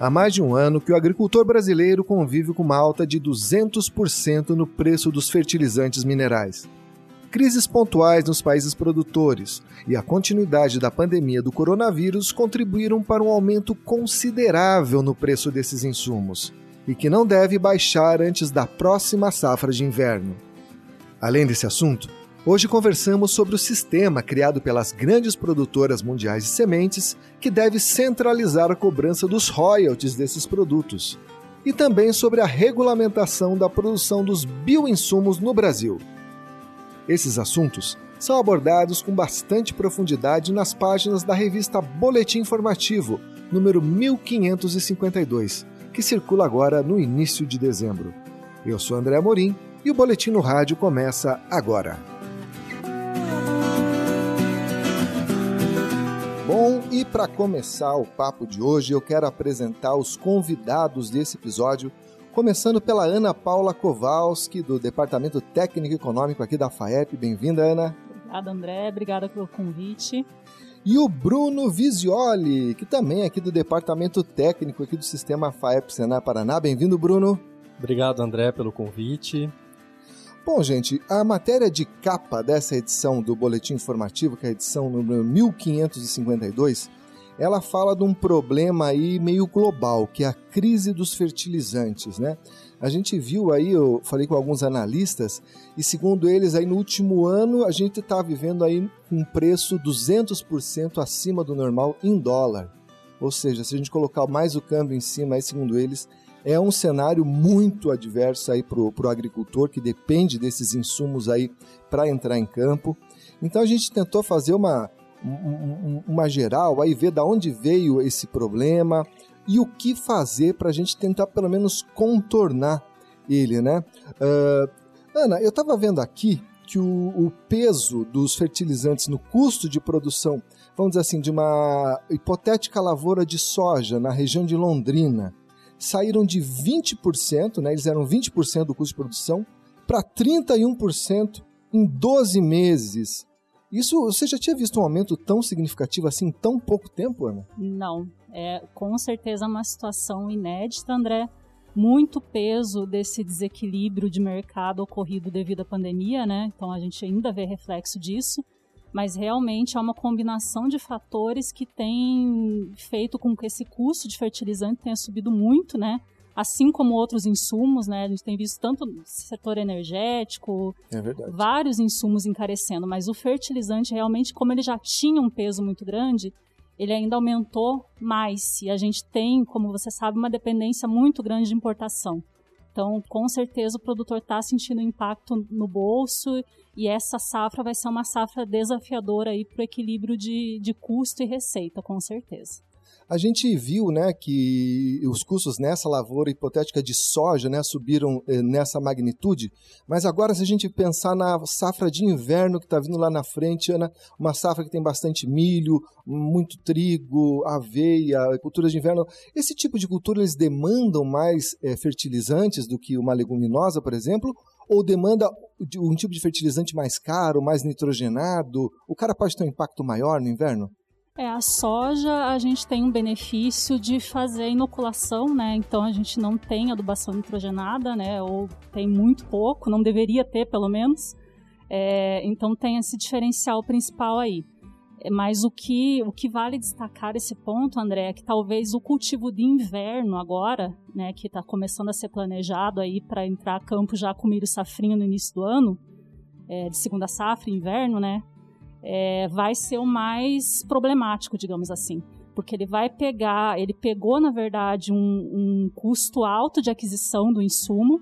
Há mais de um ano que o agricultor brasileiro convive com uma alta de 200% no preço dos fertilizantes minerais. Crises pontuais nos países produtores e a continuidade da pandemia do coronavírus contribuíram para um aumento considerável no preço desses insumos e que não deve baixar antes da próxima safra de inverno. Além desse assunto, hoje conversamos sobre o sistema criado pelas grandes produtoras mundiais de sementes que deve centralizar a cobrança dos royalties desses produtos e também sobre a regulamentação da produção dos bioinsumos no Brasil. Esses assuntos são abordados com bastante profundidade nas páginas da revista Boletim Informativo, número 1552, que circula agora no início de dezembro. Eu sou André Amorim e o Boletim no Rádio começa agora. Bom, e para começar o papo de hoje, eu quero apresentar os convidados desse episódio começando pela Ana Paula Kowalski, do Departamento Técnico Econômico aqui da FAEP. Bem-vinda, Ana. Obrigada, André. Obrigada pelo convite. E o Bruno Visioli, que também é aqui do Departamento Técnico aqui do Sistema FAEP Senar Paraná. Bem-vindo, Bruno. Obrigado, André, pelo convite. Bom, gente, a matéria de capa dessa edição do Boletim Informativo, que é a edição número 1552, ela fala de um problema aí meio global, que é a crise dos fertilizantes, né? A gente viu aí, eu falei com alguns analistas, e segundo eles, aí no último ano a gente está vivendo aí um preço 200% acima do normal em dólar. Ou seja, se a gente colocar mais o câmbio em cima, aí, segundo eles, é um cenário muito adverso aí para o agricultor que depende desses insumos aí para entrar em campo. Então a gente tentou fazer uma, uma geral, aí ver da onde veio esse problema e o que fazer para a gente tentar pelo menos contornar ele, né? Uh, Ana, eu estava vendo aqui que o, o, peso dos fertilizantes no custo de produção, vamos dizer assim, de uma hipotética lavoura de soja na região de Londrina, saíram de 20%, né, eles eram 20% do custo de produção, para 31% em 12 meses. Isso, você já tinha visto um aumento tão significativo assim em tão pouco tempo, Ana? Não, é com certeza uma situação inédita, André. Muito peso desse desequilíbrio de mercado ocorrido devido à pandemia, né? Então a gente ainda vê reflexo disso, mas realmente é uma combinação de fatores que tem feito com que esse custo de fertilizante tenha subido muito, né? assim como outros insumos, né? A gente tem visto tanto no setor energético, é vários insumos encarecendo, mas o fertilizante realmente, como ele já tinha um peso muito grande, ele ainda aumentou mais. E a gente tem, como você sabe, uma dependência muito grande de importação. Então, com certeza, o produtor está sentindo impacto no bolso e essa safra vai ser uma safra desafiadora para o equilíbrio de, de custo e receita, com certeza. A gente viu né, que os custos nessa lavoura hipotética de soja né, subiram eh, nessa magnitude, mas agora, se a gente pensar na safra de inverno que está vindo lá na frente, Ana, uma safra que tem bastante milho, muito trigo, aveia, culturas de inverno, esse tipo de cultura eles demandam mais eh, fertilizantes do que uma leguminosa, por exemplo, ou demanda um tipo de fertilizante mais caro, mais nitrogenado? O cara pode ter um impacto maior no inverno? É, a soja a gente tem um benefício de fazer inoculação, né? Então a gente não tem adubação nitrogenada, né? Ou tem muito pouco, não deveria ter pelo menos. É, então tem esse diferencial principal aí. É, mas o que, o que vale destacar esse ponto, André, é que talvez o cultivo de inverno agora, né, que está começando a ser planejado aí para entrar a campo já com milho safrinho no início do ano, é, de segunda safra, inverno, né? É, vai ser o mais problemático, digamos assim. Porque ele vai pegar, ele pegou, na verdade, um, um custo alto de aquisição do insumo,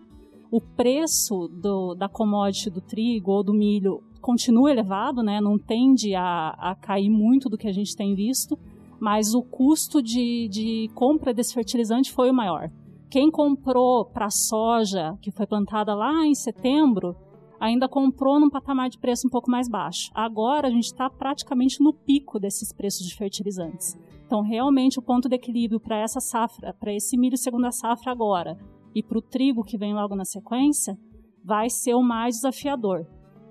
o preço do, da commodity do trigo ou do milho continua elevado, né? não tende a, a cair muito do que a gente tem visto, mas o custo de, de compra desse fertilizante foi o maior. Quem comprou para soja, que foi plantada lá em setembro, ainda comprou num patamar de preço um pouco mais baixo. Agora a gente está praticamente no pico desses preços de fertilizantes. Então, realmente, o ponto de equilíbrio para essa safra, para esse milho segunda safra agora e para o trigo que vem logo na sequência, vai ser o mais desafiador.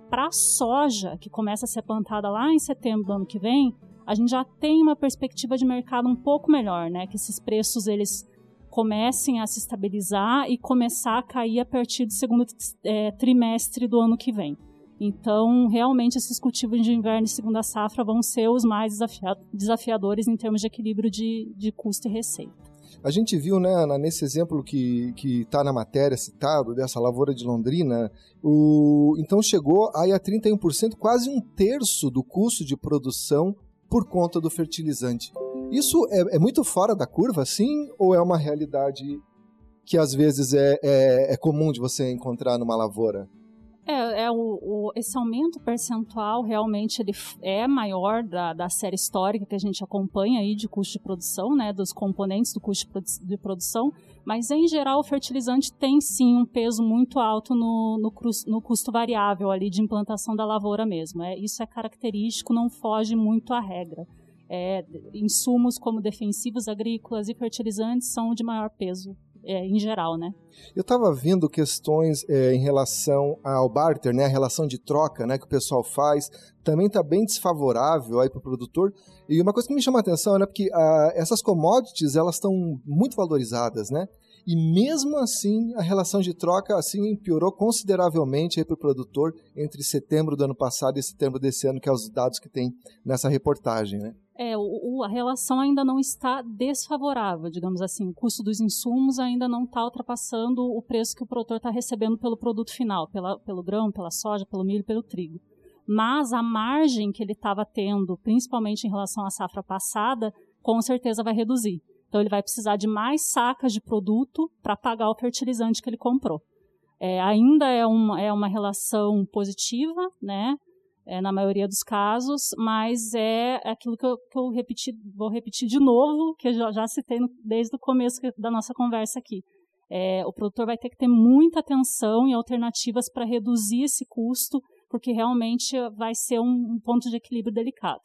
Para a soja, que começa a ser plantada lá em setembro do ano que vem, a gente já tem uma perspectiva de mercado um pouco melhor, né? Que esses preços eles comecem a se estabilizar e começar a cair a partir do segundo é, trimestre do ano que vem. Então, realmente, esses cultivos de inverno e segunda safra vão ser os mais desafiadores em termos de equilíbrio de, de custo e receita. A gente viu, né, nesse exemplo que está na matéria citado, dessa lavoura de Londrina, o, então chegou aí a 31%, quase um terço do custo de produção por conta do fertilizante. Isso é, é muito fora da curva, sim, ou é uma realidade que às vezes é, é, é comum de você encontrar numa lavoura? É, é o, o, esse aumento percentual realmente ele é maior da, da série histórica que a gente acompanha aí de custo de produção, né, dos componentes do custo de produção, mas em geral o fertilizante tem sim um peso muito alto no, no, no custo variável ali de implantação da lavoura mesmo. É, isso é característico, não foge muito à regra. É, insumos como defensivos agrícolas e fertilizantes são de maior peso é, em geral, né? Eu estava vendo questões é, em relação ao barter, né, a relação de troca, né, que o pessoal faz, também está bem desfavorável aí para o produtor. E uma coisa que me chama a atenção, né, porque ah, essas commodities elas estão muito valorizadas, né? E mesmo assim, a relação de troca assim piorou consideravelmente para o produtor entre setembro do ano passado e setembro desse ano, que é os dados que tem nessa reportagem, né? É, o, a relação ainda não está desfavorável, digamos assim. O custo dos insumos ainda não está ultrapassando o preço que o produtor está recebendo pelo produto final, pela, pelo grão, pela soja, pelo milho, pelo trigo. Mas a margem que ele estava tendo, principalmente em relação à safra passada, com certeza vai reduzir. Então ele vai precisar de mais sacas de produto para pagar o fertilizante que ele comprou. É, ainda é uma, é uma relação positiva, né? É, na maioria dos casos, mas é aquilo que eu, que eu repeti, vou repetir de novo, que eu já, já citei no, desde o começo da nossa conversa aqui. É, o produtor vai ter que ter muita atenção e alternativas para reduzir esse custo, porque realmente vai ser um, um ponto de equilíbrio delicado.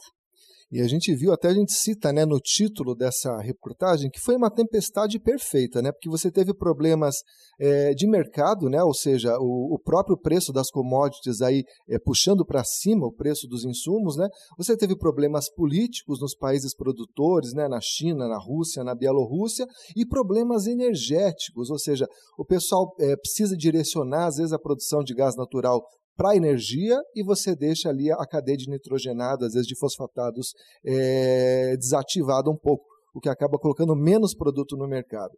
E a gente viu, até a gente cita né, no título dessa reportagem, que foi uma tempestade perfeita, né? Porque você teve problemas é, de mercado, né? Ou seja, o, o próprio preço das commodities aí é, puxando para cima o preço dos insumos, né? Você teve problemas políticos nos países produtores, né? Na China, na Rússia, na Bielorrússia, e problemas energéticos, ou seja, o pessoal é, precisa direcionar, às vezes, a produção de gás natural para energia e você deixa ali a cadeia de nitrogenado, às vezes de fosfatados, é, desativada um pouco, o que acaba colocando menos produto no mercado.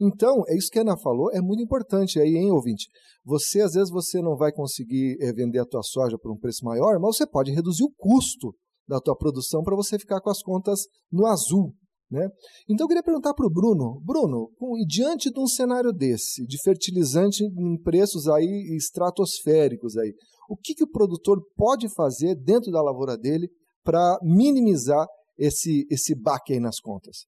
Então, é isso que a Ana falou, é muito importante aí, hein, ouvinte? Você, às vezes, você não vai conseguir é, vender a tua soja por um preço maior, mas você pode reduzir o custo da tua produção para você ficar com as contas no azul. Né? Então eu queria perguntar para o Bruno, Bruno, diante de um cenário desse, de fertilizante em preços aí estratosféricos aí, o que, que o produtor pode fazer dentro da lavoura dele para minimizar esse, esse baque aí nas contas?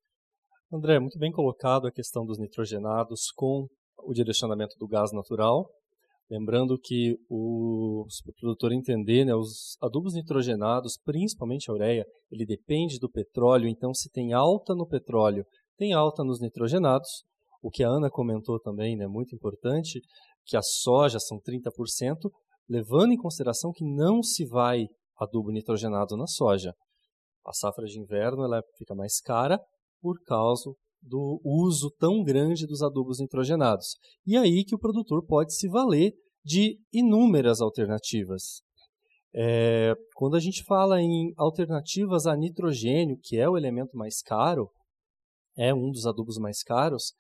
André, muito bem colocado a questão dos nitrogenados com o direcionamento do gás natural. Lembrando que o, produtor entender, né, os adubos nitrogenados, principalmente a ureia, ele depende do petróleo, então se tem alta no petróleo, tem alta nos nitrogenados. O que a Ana comentou também, né, muito importante, que a soja são 30%, levando em consideração que não se vai adubo nitrogenado na soja. A safra de inverno ela fica mais cara por causa do uso tão grande dos adubos nitrogenados. E aí que o produtor pode se valer de inúmeras alternativas. É, quando a gente fala em alternativas a nitrogênio, que é o elemento mais caro, é um dos adubos mais caros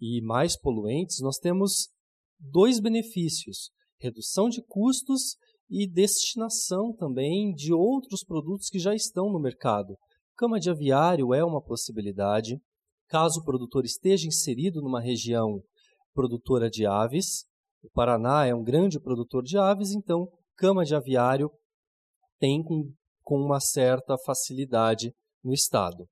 e mais poluentes, nós temos dois benefícios: redução de custos e destinação também de outros produtos que já estão no mercado. Cama de aviário é uma possibilidade, caso o produtor esteja inserido numa região produtora de aves. O Paraná é um grande produtor de aves, então cama de aviário tem com, com uma certa facilidade no estado.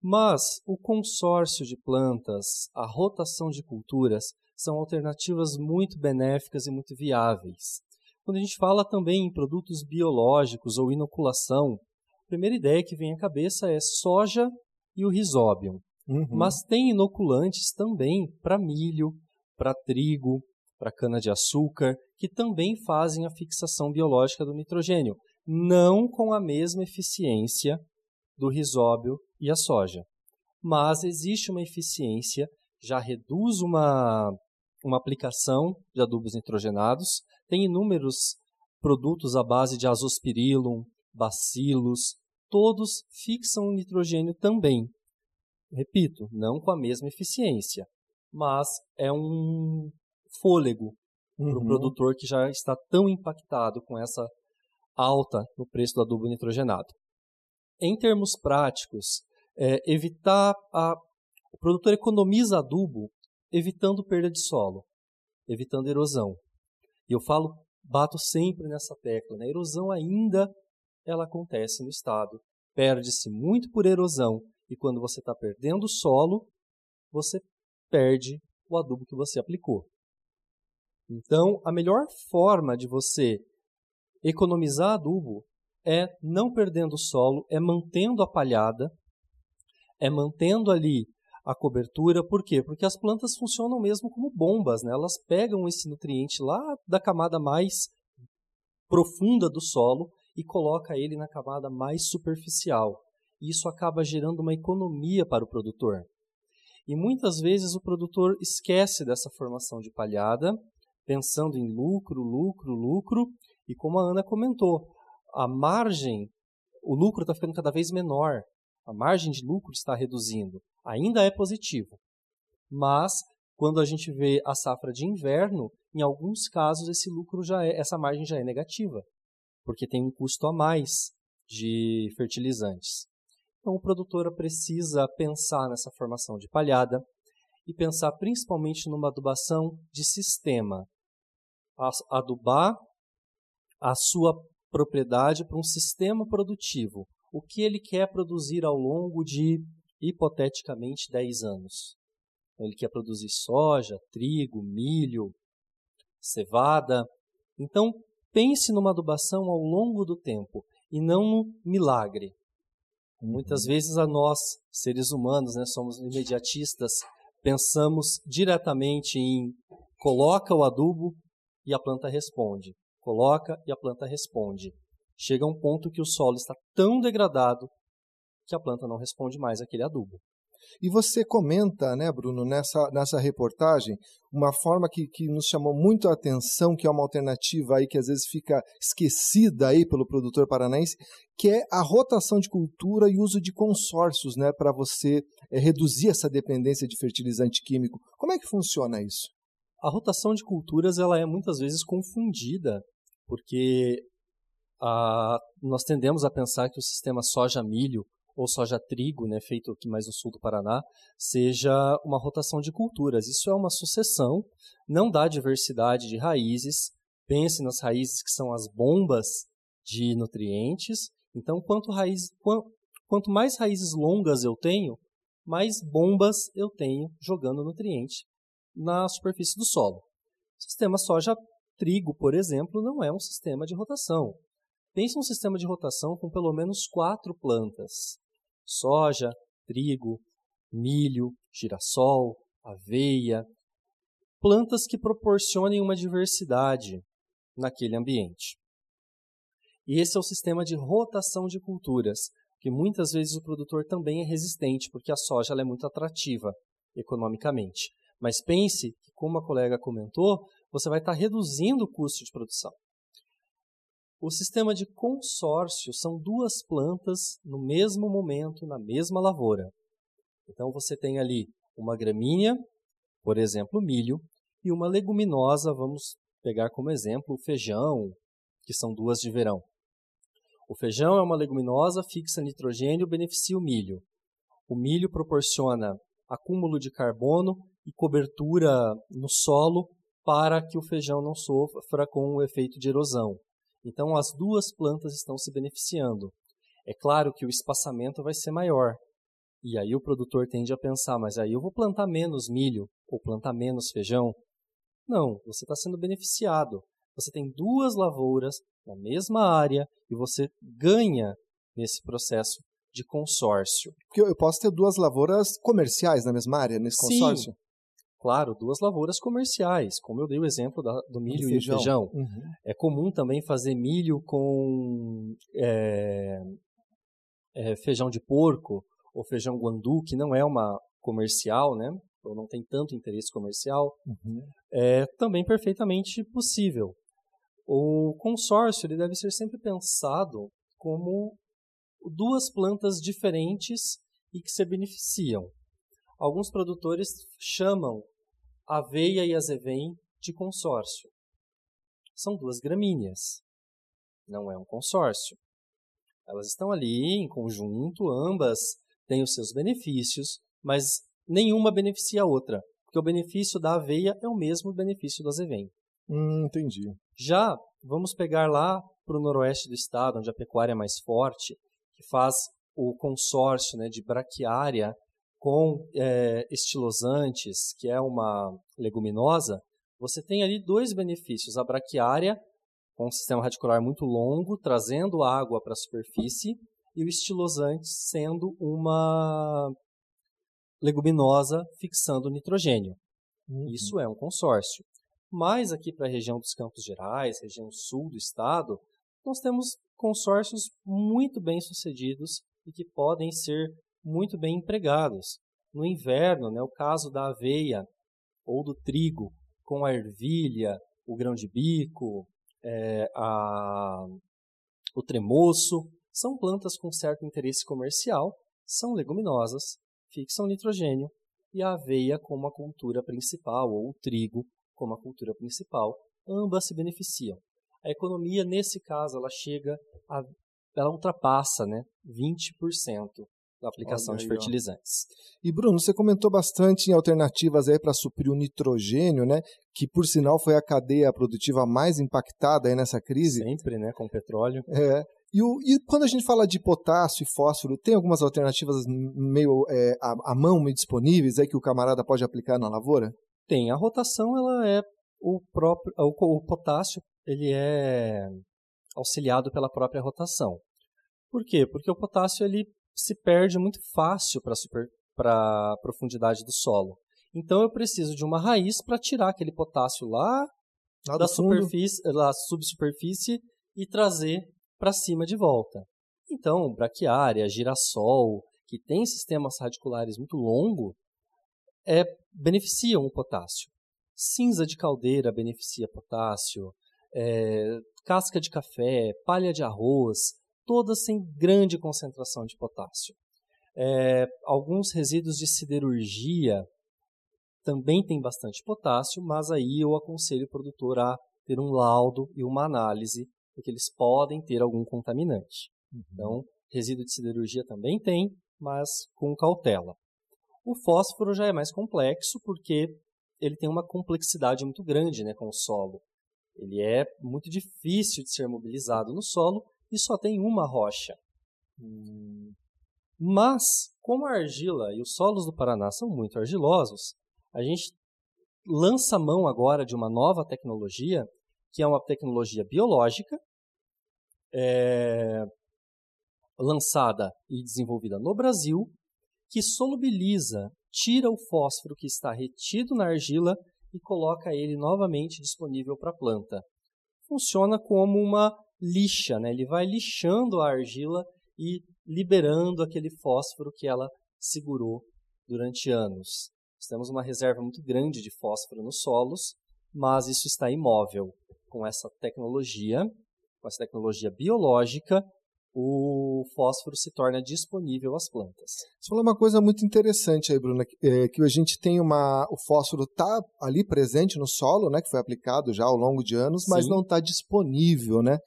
Mas o consórcio de plantas, a rotação de culturas, são alternativas muito benéficas e muito viáveis. Quando a gente fala também em produtos biológicos ou inoculação, a primeira ideia que vem à cabeça é soja e o risóbio. Uhum. Mas tem inoculantes também para milho, para trigo, para cana-de-açúcar, que também fazem a fixação biológica do nitrogênio, não com a mesma eficiência do risóbio e a soja. Mas existe uma eficiência já reduz uma, uma aplicação de adubos nitrogenados. Tem inúmeros produtos à base de azospirillum, bacilos, todos fixam o nitrogênio também. Repito, não com a mesma eficiência, mas é um fôlego uhum. para o produtor que já está tão impactado com essa alta no preço do adubo nitrogenado. Em termos práticos, é, evitar a, o produtor economiza adubo evitando perda de solo, evitando erosão. E eu falo, bato sempre nessa tecla, né? a erosão ainda ela acontece no estado. Perde-se muito por erosão e quando você está perdendo o solo, você perde o adubo que você aplicou. Então, a melhor forma de você economizar adubo é não perdendo o solo, é mantendo a palhada, é mantendo ali a cobertura. Por quê? Porque as plantas funcionam mesmo como bombas, né? Elas pegam esse nutriente lá da camada mais profunda do solo e coloca ele na camada mais superficial. Isso acaba gerando uma economia para o produtor. E muitas vezes o produtor esquece dessa formação de palhada, pensando em lucro, lucro, lucro, e como a Ana comentou, a margem, o lucro está ficando cada vez menor, a margem de lucro está reduzindo. Ainda é positivo, mas quando a gente vê a safra de inverno, em alguns casos esse lucro já é, essa margem já é negativa, porque tem um custo a mais de fertilizantes. Então o produtor precisa pensar nessa formação de palhada e pensar principalmente numa adubação de sistema, adubar a sua propriedade para um sistema produtivo. O que ele quer produzir ao longo de, hipoteticamente, 10 anos. Então, ele quer produzir soja, trigo, milho, cevada. Então, pense numa adubação ao longo do tempo e não no milagre. Muitas vezes a nós, seres humanos, né, somos imediatistas, pensamos diretamente em coloca o adubo, e a planta responde. Coloca e a planta responde. Chega um ponto que o solo está tão degradado que a planta não responde mais aquele adubo. E você comenta, né, Bruno, nessa, nessa reportagem, uma forma que, que nos chamou muito a atenção, que é uma alternativa aí que às vezes fica esquecida aí pelo produtor paranaense, que é a rotação de cultura e uso de consórcios, né, para você é, reduzir essa dependência de fertilizante químico. Como é que funciona isso? A rotação de culturas ela é muitas vezes confundida, porque a, nós tendemos a pensar que o sistema soja-milho ou soja-trigo, né, feito aqui mais no sul do Paraná, seja uma rotação de culturas. Isso é uma sucessão, não dá diversidade de raízes. Pense nas raízes que são as bombas de nutrientes. Então, quanto, raiz, quanto mais raízes longas eu tenho, mais bombas eu tenho jogando nutriente na superfície do solo. O sistema soja-trigo, por exemplo, não é um sistema de rotação. Pense um sistema de rotação com pelo menos quatro plantas: soja, trigo, milho, girassol, aveia, plantas que proporcionem uma diversidade naquele ambiente. E esse é o sistema de rotação de culturas, que muitas vezes o produtor também é resistente, porque a soja é muito atrativa economicamente. Mas pense que, como a colega comentou, você vai estar reduzindo o custo de produção. O sistema de consórcio são duas plantas no mesmo momento, na mesma lavoura. Então você tem ali uma gramínea, por exemplo, milho, e uma leguminosa, vamos pegar como exemplo o feijão, que são duas de verão. O feijão é uma leguminosa, fixa nitrogênio, beneficia o milho. O milho proporciona acúmulo de carbono e cobertura no solo para que o feijão não sofra com o efeito de erosão. Então, as duas plantas estão se beneficiando. É claro que o espaçamento vai ser maior. E aí o produtor tende a pensar, mas aí eu vou plantar menos milho ou plantar menos feijão. Não, você está sendo beneficiado. Você tem duas lavouras na mesma área e você ganha nesse processo de consórcio. Porque eu posso ter duas lavouras comerciais na mesma área, nesse consórcio? Sim. Claro, duas lavouras comerciais, como eu dei o exemplo da, do milho do e do feijão. Uhum. É comum também fazer milho com é, é, feijão de porco ou feijão guandu, que não é uma comercial, né? ou não tem tanto interesse comercial, Uhum. é também perfeitamente possível. O consórcio ele deve ser sempre pensado como duas plantas diferentes e que se beneficiam. Alguns produtores chamam aveia e azevém de consórcio. São duas gramíneas, não é um consórcio. Elas estão ali em conjunto, ambas têm os seus benefícios, mas nenhuma beneficia a outra, porque o benefício da aveia é o mesmo benefício do azevém. Hum, entendi. Já vamos pegar lá para o noroeste do estado, onde a pecuária é mais forte, que faz o consórcio né, de braquiária com é, estilosantes, que é uma leguminosa, você tem ali dois benefícios. A braquiária, com um sistema radicular muito longo, trazendo água para a superfície, e o estilosante sendo uma leguminosa fixando nitrogênio. Uhum. Isso é um consórcio. Mas aqui para a região dos Campos Gerais, região sul do estado, nós temos consórcios muito bem sucedidos e que podem ser muito bem empregados. No inverno, né, o caso da aveia ou do trigo com a ervilha, o grão de bico, é, a, o tremoço, são plantas com certo interesse comercial, são leguminosas, fixam nitrogênio, e a aveia como a cultura principal, ou o trigo como a cultura principal, ambas se beneficiam. A economia, nesse caso, ela chega a, ela ultrapassa né, 20% da aplicação Olha de aí, ó. fertilizantes. E Bruno, você comentou bastante em alternativas aí para suprir o nitrogênio, né? Que por sinal foi a cadeia produtiva mais impactada aí nessa crise. Sempre, né, com o petróleo. É. E, o- e quando a gente fala de potássio e fósforo, tem algumas alternativas meio é, à, à mão, meio disponíveis aí que o camarada pode aplicar na lavoura? Tem a rotação, ela é o próprio o, o potássio, ele é auxiliado pela própria rotação. Por quê? Porque o potássio ele se perde muito fácil para a profundidade do solo. Então eu preciso de uma raiz para tirar aquele potássio lá Lá da superfície, da subsuperfície e trazer para cima de volta. Então, braquiária, girassol, que tem sistemas radiculares muito longos, é, beneficiam o potássio. Cinza de caldeira beneficia potássio, é, casca de café, palha de arroz, todas têm grande concentração de potássio. É, alguns resíduos de siderurgia também têm bastante potássio, mas aí eu aconselho o produtor a ter um laudo e uma análise, porque eles podem ter algum contaminante. Então, resíduo de siderurgia também tem, mas com cautela. O fósforo já é mais complexo, porque ele tem uma complexidade muito grande né, com o solo. Ele é muito difícil de ser mobilizado no solo e só tem uma rocha. Mas, como a argila e os solos do Paraná são muito argilosos, a gente lança mão agora de uma nova tecnologia, que é uma tecnologia biológica, é, lançada e desenvolvida no Brasil, que solubiliza, tira o fósforo que está retido na argila e coloca ele novamente disponível para a planta. Funciona como uma lixa, né? ele vai lixando a argila e liberando aquele fósforo que ela segurou durante anos. Nós temos uma reserva muito grande de fósforo nos solos, mas isso está imóvel. Com essa tecnologia, com essa tecnologia biológica, o fósforo se torna disponível às plantas. Você falou uma coisa muito interessante aí, Bruna, é, que a gente tem uma. O fósforo está ali presente no solo, né? Que foi aplicado já ao longo de anos, mas Sim. não está disponível, né?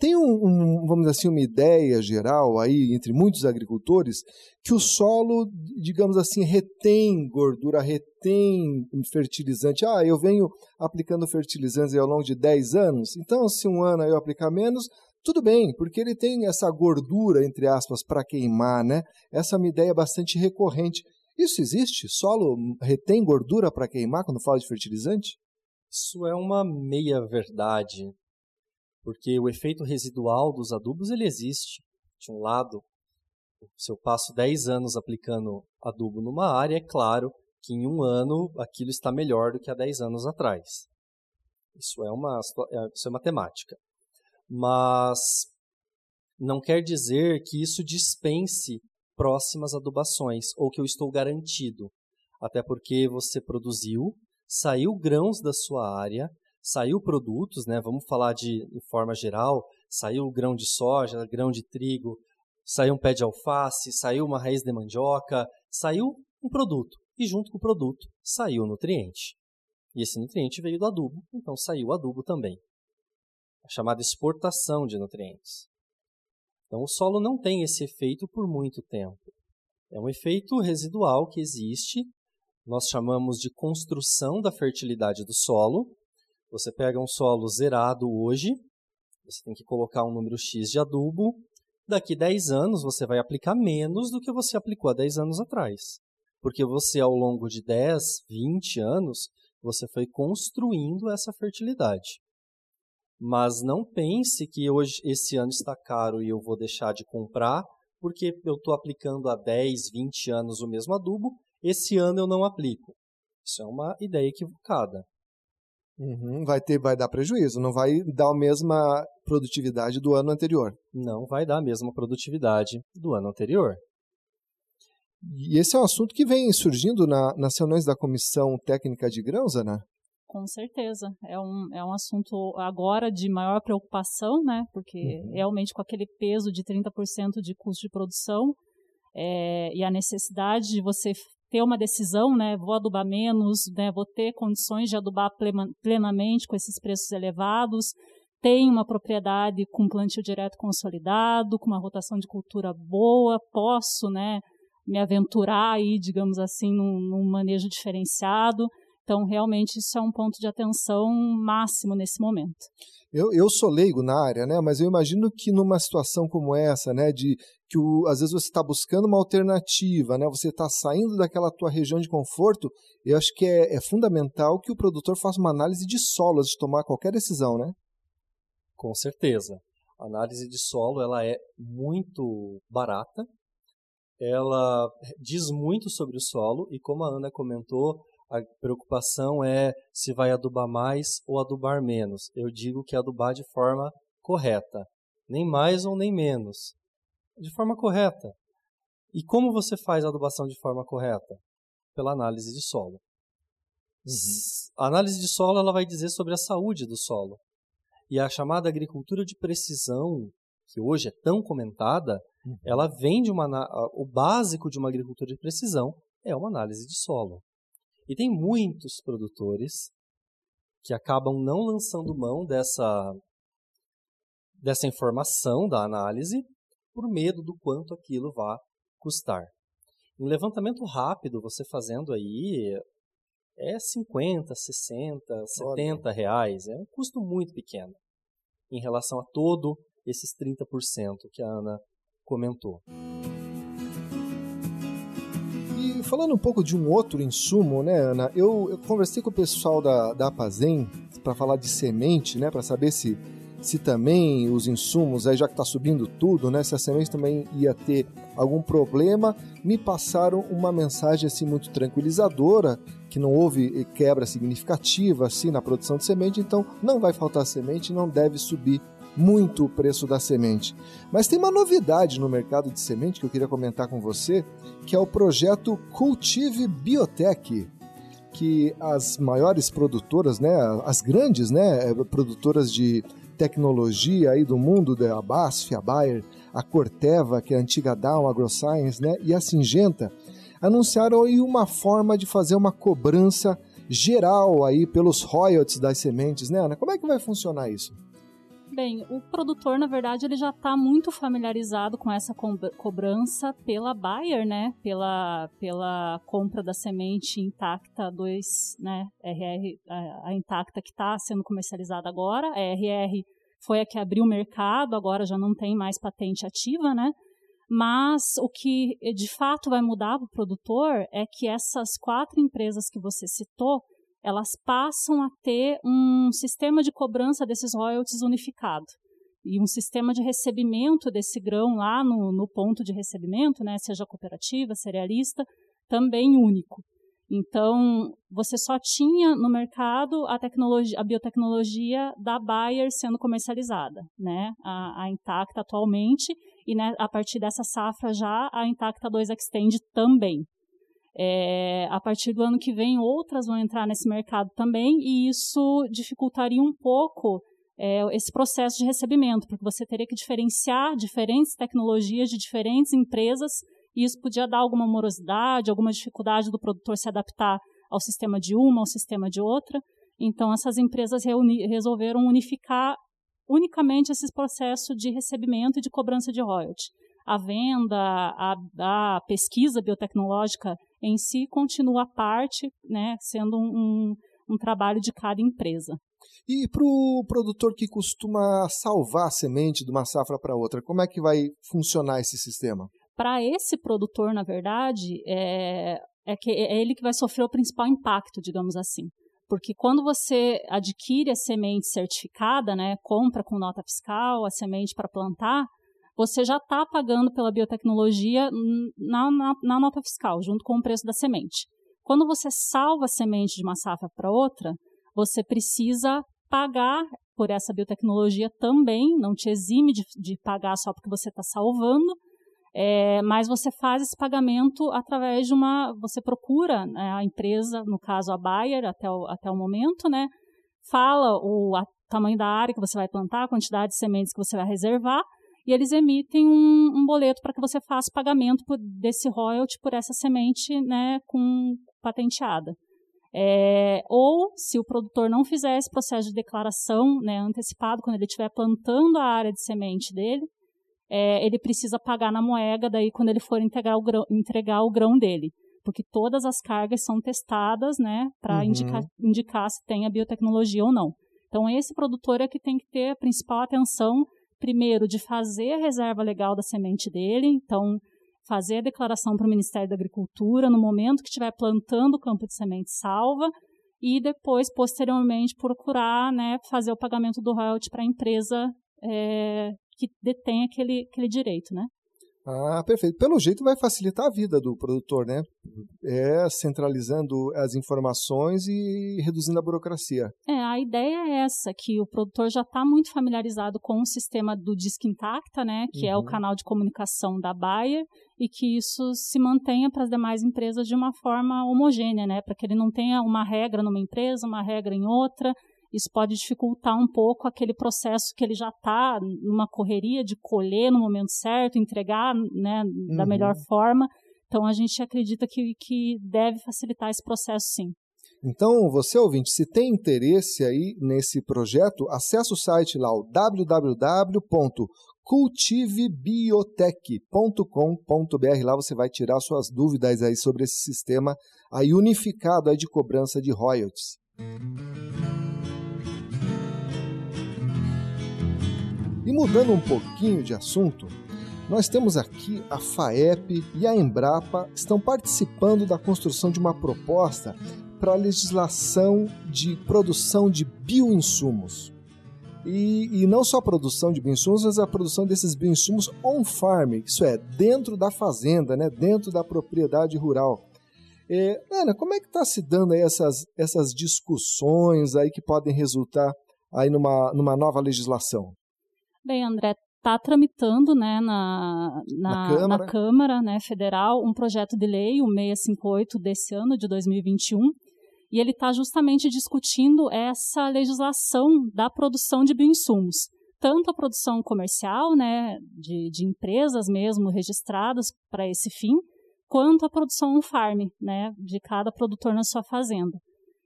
Tem um, um, vamos dizer assim, uma ideia geral aí entre muitos agricultores que o solo, digamos assim, retém gordura, retém fertilizante. Ah, eu venho aplicando fertilizantes ao longo de 10 anos, então se um ano eu aplicar menos, tudo bem, porque ele tem essa gordura, entre aspas, para queimar, né? Essa é uma ideia bastante recorrente. Isso existe? Solo retém gordura para queimar quando fala de fertilizante? Isso é uma meia-verdade, porque o efeito residual dos adubos ele existe. De um lado, se eu passo 10 anos aplicando adubo numa área, é claro que em um ano aquilo está melhor do que há 10 anos atrás. Isso é uma, isso é matemática. Mas não quer dizer que isso dispense próximas adubações ou que eu estou garantido. Até porque você produziu, saiu grãos da sua área, saiu produtos, né? Vamos falar de em forma geral, saiu grão de soja, grão de trigo, saiu um pé de alface, saiu uma raiz de mandioca, saiu um produto e junto com o produto saiu o nutriente. E esse nutriente veio do adubo, então saiu o adubo também. A chamada exportação de nutrientes. Então o solo não tem esse efeito por muito tempo. É um efeito residual que existe, nós chamamos de construção da fertilidade do solo. Você pega um solo zerado hoje, você tem que colocar um número X de adubo, daqui 10 anos você vai aplicar menos do que você aplicou há 10 anos atrás. Porque você, ao longo de 10, 20 anos, você foi construindo essa fertilidade. Mas não pense que hoje esse ano está caro e eu vou deixar de comprar porque eu estou aplicando há 10, 20 anos o mesmo adubo, esse ano eu não aplico. Isso é uma ideia equivocada. Uhum, vai ter, vai dar prejuízo, não vai dar a mesma produtividade do ano anterior. Não vai dar a mesma produtividade do ano anterior. E esse é um assunto que vem surgindo na, nas reuniões da Comissão Técnica de Grãos, Ana? Com certeza. É um, é um assunto agora de maior preocupação, né? Porque uhum. realmente com aquele peso de 30% de custo de produção é, e a necessidade de você ter uma decisão, né? Vou adubar menos, né? Vou ter condições de adubar plenamente com esses preços elevados. Tenho uma propriedade com plantio direto consolidado, com uma rotação de cultura boa, posso, né? me aventurar aí, digamos assim, num, num manejo diferenciado. Então, realmente, isso é um ponto de atenção máximo nesse momento. Eu, eu sou leigo na área, né? Mas eu imagino que numa situação como essa, né? De que o, às vezes você está buscando uma alternativa, né? Você está saindo daquela tua região de conforto. Eu acho que é, é fundamental que o produtor faça uma análise de solo antes de tomar qualquer decisão, né? Com certeza. A análise de solo ela é muito barata, ela diz muito sobre o solo e como a Ana comentou, a preocupação é se vai adubar mais ou adubar menos. Eu digo que adubar de forma correta, nem mais ou nem menos, de forma correta. E como você faz a adubação de forma correta? Pela análise de solo. Uhum. A análise de solo ela vai dizer sobre a saúde do solo. E a chamada agricultura de precisão, que hoje é tão comentada, Uhum. Ela vem de uma. O básico de uma agricultura de precisão é uma análise de solo. E tem muitos produtores que acabam não lançando mão dessa, dessa informação da análise por medo do quanto aquilo vai custar. Um levantamento rápido, você fazendo aí, é 50, 60, 70 Olha. reais. É um custo muito pequeno em relação a todo esses 30% que a Ana comentou. Falando um pouco de um outro insumo, né, Ana? Eu, eu conversei com o pessoal da, da Apazem para falar de semente, né, para saber se se também os insumos, aí já que está subindo tudo, né, se a semente também ia ter algum problema, me passaram uma mensagem assim muito tranquilizadora, que não houve quebra significativa assim na produção de semente, então não vai faltar semente, não deve subir muito o preço da semente. Mas tem uma novidade no mercado de semente que eu queria comentar com você, que é o projeto Cultive Biotech, que as maiores produtoras, né, as grandes, né, produtoras de tecnologia aí do mundo, da BASF, a Bayer, a Corteva, que é a antiga Dow AgroScience, né, e a Singenta, anunciaram aí uma forma de fazer uma cobrança geral aí pelos royalties das sementes, né, Ana? Como é que vai funcionar isso? Bem, o produtor, na verdade, ele já está muito familiarizado com essa co cobrança pela Bayer, né? Pela, pela compra da semente intacta 2, né? RR, a, a intacta que está sendo comercializada agora. A RR foi a que abriu o mercado, agora já não tem mais patente ativa, né? Mas o que de fato vai mudar para o produtor é que essas quatro empresas que você citou, elas passam a ter um sistema de cobrança desses royalties unificado e um sistema de recebimento desse grão lá no, no ponto de recebimento, né, seja cooperativa, cerealista, também único. Então, você só tinha no mercado a tecnologia, a biotecnologia da Bayer sendo comercializada, né? A, a Intacta atualmente e né, a partir dessa safra já a Intacta 2 Extend também. É, a partir do ano que vem, outras vão entrar nesse mercado também, e isso dificultaria um pouco é, esse processo de recebimento, porque você teria que diferenciar diferentes tecnologias de diferentes empresas, e isso podia dar alguma morosidade, alguma dificuldade do produtor se adaptar ao sistema de uma, ao sistema de outra. Então, essas empresas resolveram unificar unicamente esses processos de recebimento e de cobrança de royalty. A venda, a, a pesquisa biotecnológica em si continua à parte, né, sendo um, um, um trabalho de cada empresa. E para o produtor que costuma salvar a semente de uma safra para outra, como é que vai funcionar esse sistema? Para esse produtor, na verdade, é, é, que é ele que vai sofrer o principal impacto, digamos assim. Porque quando você adquire a semente certificada, né, compra com nota fiscal a semente para plantar, você já está pagando pela biotecnologia na, na, na, nota fiscal, junto com o preço da semente. Quando você salva a semente de uma safra para outra, você precisa pagar por essa biotecnologia também, não te exime de, de pagar só porque você está salvando, é, mas você faz esse pagamento através de uma. Você procura né, a empresa, no caso a Bayer, até o, até o momento, né? Fala o tamanho da área que você vai plantar, a quantidade de sementes que você vai reservar, e eles emitem um, um boleto para que você faça pagamento por, desse royalty por essa semente né, com patenteada. É, ou, se o produtor não fizer esse processo de declaração né, antecipado, quando ele estiver plantando a área de semente dele, é, ele precisa pagar na moeda daí quando ele for entregar o grão, entregar o grão dele. Porque todas as cargas são testadas né, para uhum. indicar, indicar se tem a biotecnologia ou não. Então, esse produtor é que tem que ter a principal atenção primeiro, de fazer a reserva legal da semente dele, então, fazer a declaração para o Ministério da Agricultura no momento que estiver plantando o campo de semente salva, e depois, posteriormente, procurar né, fazer o pagamento do royalty para a empresa é, que detém aquele, aquele direito, né? Ah, perfeito. Pelo jeito vai facilitar a vida do produtor, né? É centralizando as informações e reduzindo a burocracia. É, a ideia é essa, que o produtor já está muito familiarizado com o sistema do Disque Intacta, né? Que uhum. é o uhum. canal de comunicação da Bayer e que isso se mantenha para as demais empresas de uma forma homogênea, né? Para que ele não tenha uma regra numa empresa, uma regra em outra, isso pode dificultar um pouco aquele processo que ele já está numa correria de colher no momento certo, entregar né, da uhum. melhor forma. Então, a gente acredita que, que deve facilitar esse processo, sim. Então, você ouvinte, se tem interesse aí nesse projeto, acesse o site lá, o www.cultivebiotech.com.br. Lá você vai tirar suas dúvidas aí sobre esse sistema aí unificado aí de cobrança de royalties. E mudando um pouquinho de assunto, nós temos aqui a FAEP e a Embrapa estão participando da construção de uma proposta para a legislação de produção de bioinsumos. E, e, não só a produção de bioinsumos, mas a produção desses bioinsumos on-farm, isso é, dentro da fazenda, né, dentro da propriedade rural. É, Ana, como é que está se dando essas, essas discussões aí que podem resultar aí numa, numa nova legislação? Bem, André, está tramitando né, na, na, na, Câmara. na Câmara né, Federal um projeto de lei, o 658 desse ano, de 2021, e ele está justamente discutindo essa legislação da produção de bioinsumos. Tanto a produção comercial, né, de, de empresas mesmo registradas para esse fim, quanto a produção on-farm, né, de cada produtor na sua fazenda.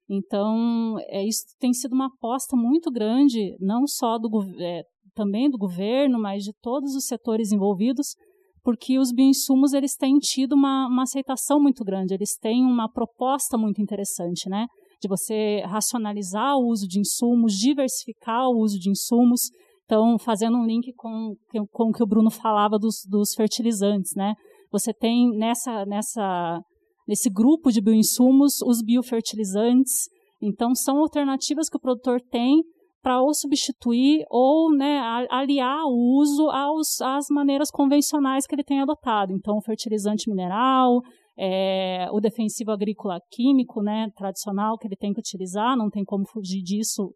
Então, é, isso tem sido uma aposta muito grande, não só do, é, também do governo, mas de todos os setores envolvidos, porque os bioinsumos eles têm tido uma, uma aceitação muito grande, eles têm uma proposta muito interessante, né? De você racionalizar o uso de insumos, diversificar o uso de insumos. Então, fazendo um link com, com o que o Bruno falava dos, dos fertilizantes, né? Você tem nessa, nessa, nesse grupo de bioinsumos os biofertilizantes. Então, são alternativas que o produtor tem para ou substituir ou né, aliar o uso aos, às maneiras convencionais que ele tem adotado. Então, fertilizante mineral, é, o defensivo agrícola químico né, tradicional que ele tem que utilizar, não tem como fugir disso,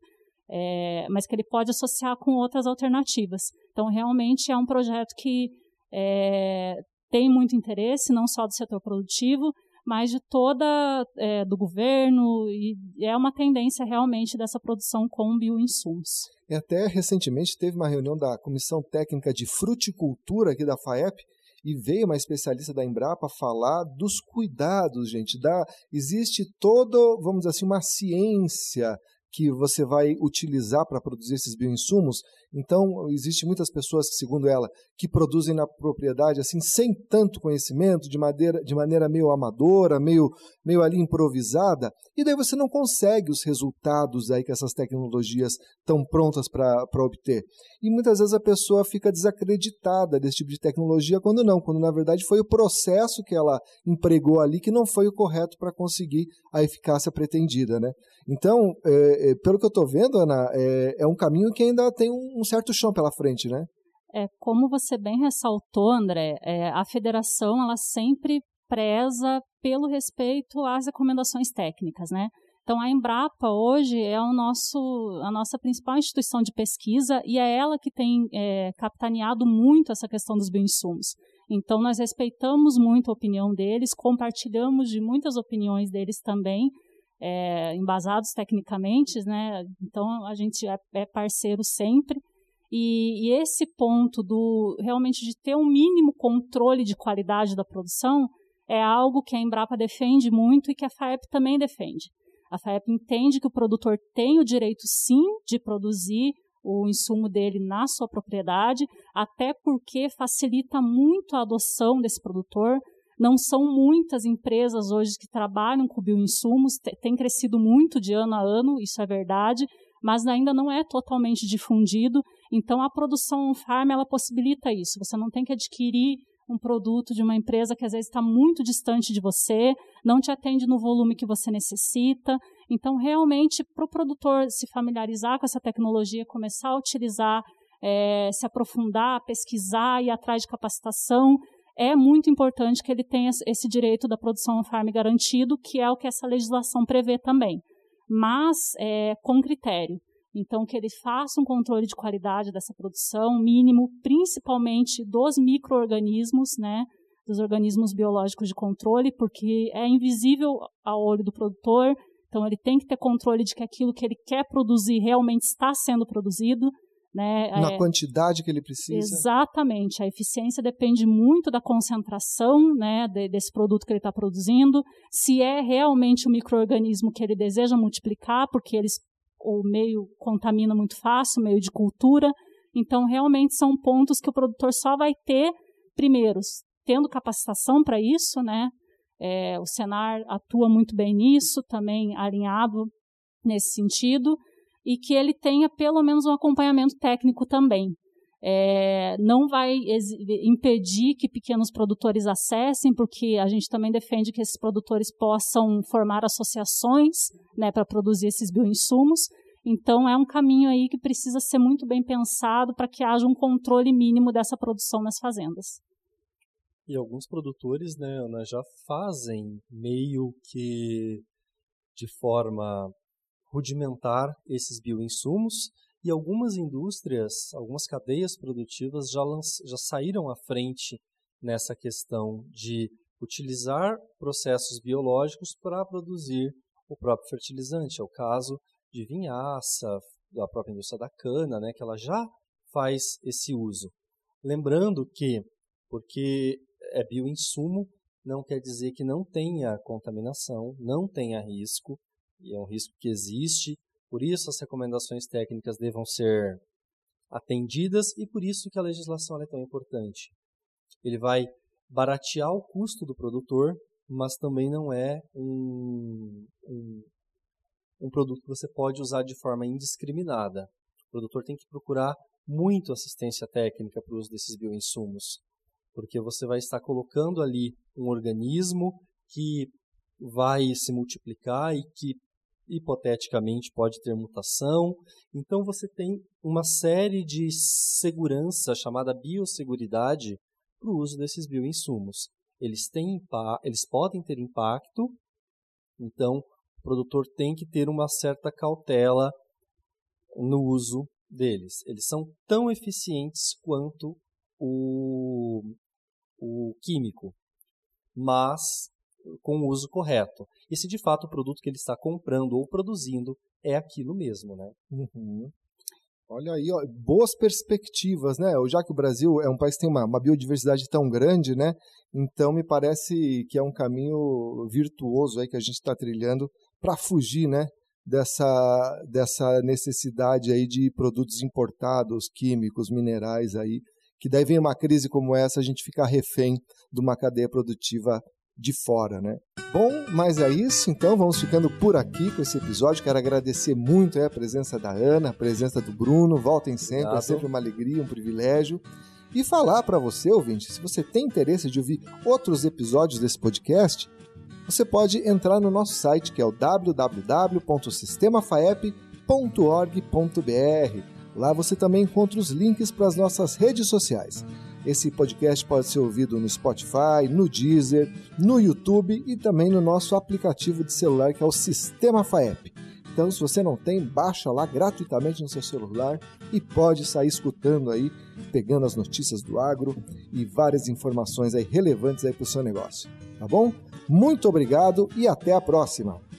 é, mas que ele pode associar com outras alternativas. Então, realmente é um projeto que é, tem muito interesse, não só do setor produtivo, mas de toda é, do governo e é uma tendência realmente dessa produção com bioinsumos. E até recentemente teve uma reunião da Comissão Técnica de Fruticultura aqui da FAEP e veio uma especialista da Embrapa falar dos cuidados, gente. Da, existe toda, vamos dizer assim, uma ciência que você vai utilizar para produzir esses bioinsumos. Então, existe muitas pessoas, segundo ela, que produzem na propriedade assim sem tanto conhecimento, de maneira, de maneira meio amadora, meio, meio ali improvisada, e daí você não consegue os resultados aí que essas tecnologias estão prontas para obter. E muitas vezes a pessoa fica desacreditada desse tipo de tecnologia, quando não, quando na verdade foi o processo que ela empregou ali que não foi o correto para conseguir a eficácia pretendida, né? Então, é, é, pelo que eu estou vendo, Ana, é, é, um caminho que ainda tem um, um, certo chão pela frente, né? É, como você bem ressaltou, André, é, a federação ela sempre preza pelo respeito às recomendações técnicas, né? Então, a Embrapa hoje é o nosso, a nossa principal instituição de pesquisa e é ela que tem é, capitaneado muito essa questão dos bioinsumos. Então, nós respeitamos muito a opinião deles, compartilhamos de muitas opiniões deles também, é, embasados tecnicamente, né? Então a gente é, é parceiro sempre. E, e, esse ponto do realmente de ter um mínimo controle de qualidade da produção é algo que a Embrapa defende muito e que a FAEP também defende. A FAEP entende que o produtor tem o direito sim de produzir o insumo dele na sua propriedade, até porque facilita muito a adoção desse produtor, não são muitas empresas hoje que trabalham com bioinsumos, tem crescido muito de ano a ano, isso é verdade, mas ainda não é totalmente difundido. Então, a produção farm ela possibilita isso. Você não tem que adquirir um produto de uma empresa que às vezes está muito distante de você, não te atende no volume que você necessita. Então, realmente, para o produtor se familiarizar com essa tecnologia, começar a utilizar, é, se aprofundar, pesquisar, ir atrás de capacitação, é muito importante que ele tenha esse direito da produção on-farm garantido, que é o que essa legislação prevê também, mas é, com critério. Então, que ele faça um controle de qualidade dessa produção, mínimo, principalmente dos micro-organismos, né, dos organismos biológicos de controle, porque é invisível ao olho do produtor, então ele tem que ter controle de que aquilo que ele quer produzir realmente está sendo produzido, né? Na é, quantidade que ele precisa. Exatamente. A eficiência depende muito da concentração né, de, desse produto que ele está produzindo, se é realmente o microorganismo que ele deseja multiplicar, porque eles, o meio contamina muito fácil, o meio de cultura. Então, realmente são pontos que o produtor só vai ter, primeiro, tendo capacitação para isso, né? É, o Senar atua muito bem nisso, também alinhado nesse sentido e que ele tenha pelo menos um acompanhamento técnico também. É, não vai impedir que pequenos produtores acessem, porque a gente também defende que esses produtores possam formar associações né, para produzir esses bioinsumos. Então, é um caminho aí que precisa ser muito bem pensado para que haja um controle mínimo dessa produção nas fazendas. E alguns produtores né, Ana, já fazem meio que de forma rudimentar esses bioinsumos e algumas indústrias, algumas cadeias produtivas já, já saíram à frente nessa questão de utilizar processos biológicos para produzir o próprio fertilizante. É o caso de vinhaça, da própria indústria da cana, né, que ela já faz esse uso. Lembrando que, porque é bioinsumo, não quer dizer que não tenha contaminação, não tenha risco, e é um risco que existe, por isso as recomendações técnicas devam ser atendidas e por isso que a legislação é tão importante. Ele vai baratear o custo do produtor, mas também não é um, um, um produto que você pode usar de forma indiscriminada. O produtor tem que procurar muito assistência técnica para o uso desses bioinsumos, porque você vai estar colocando ali um organismo que vai se multiplicar e que hipoteticamente pode ter mutação. Então você tem uma série de segurança chamada biosseguridade para o uso desses bioinsumos. Eles, têm, eles podem ter impacto, então o produtor tem que ter uma certa cautela no uso deles. Eles são tão eficientes quanto o, o químico, mas com o uso correto. E se de fato o produto que ele está comprando ou produzindo é aquilo mesmo, né? Uhum. Olha aí, ó, boas perspectivas, né? Já que o Brasil é um país que tem uma, uma, biodiversidade tão grande, né? Então me parece que é um caminho virtuoso aí que a gente está trilhando para fugir, né? Dessa, dessa necessidade aí de produtos importados, químicos, minerais aí, que daí vem uma crise como essa, a gente fica refém de uma cadeia produtiva de fora, né? Bom, mas é isso, então vamos ficando por aqui com esse episódio. Quero agradecer muito é, a presença da Ana, a presença do Bruno. Voltem sempre, é Obrigado. é sempre uma alegria, um privilégio. E falar para você, ouvinte, se você tem interesse de ouvir outros episódios desse podcast, você pode entrar no nosso site que é o www.sistemafaep.org.br. Lá você também encontra os links para as nossas redes sociais. Esse podcast pode ser ouvido no Spotify, no Deezer, no YouTube e também no nosso aplicativo de celular que é o Sistema FAEP. Então, se você não tem, baixa lá gratuitamente no seu celular e pode sair escutando aí, pegando as notícias do agro e várias informações aí relevantes aí para o seu negócio. Tá bom? Muito obrigado e até a próxima!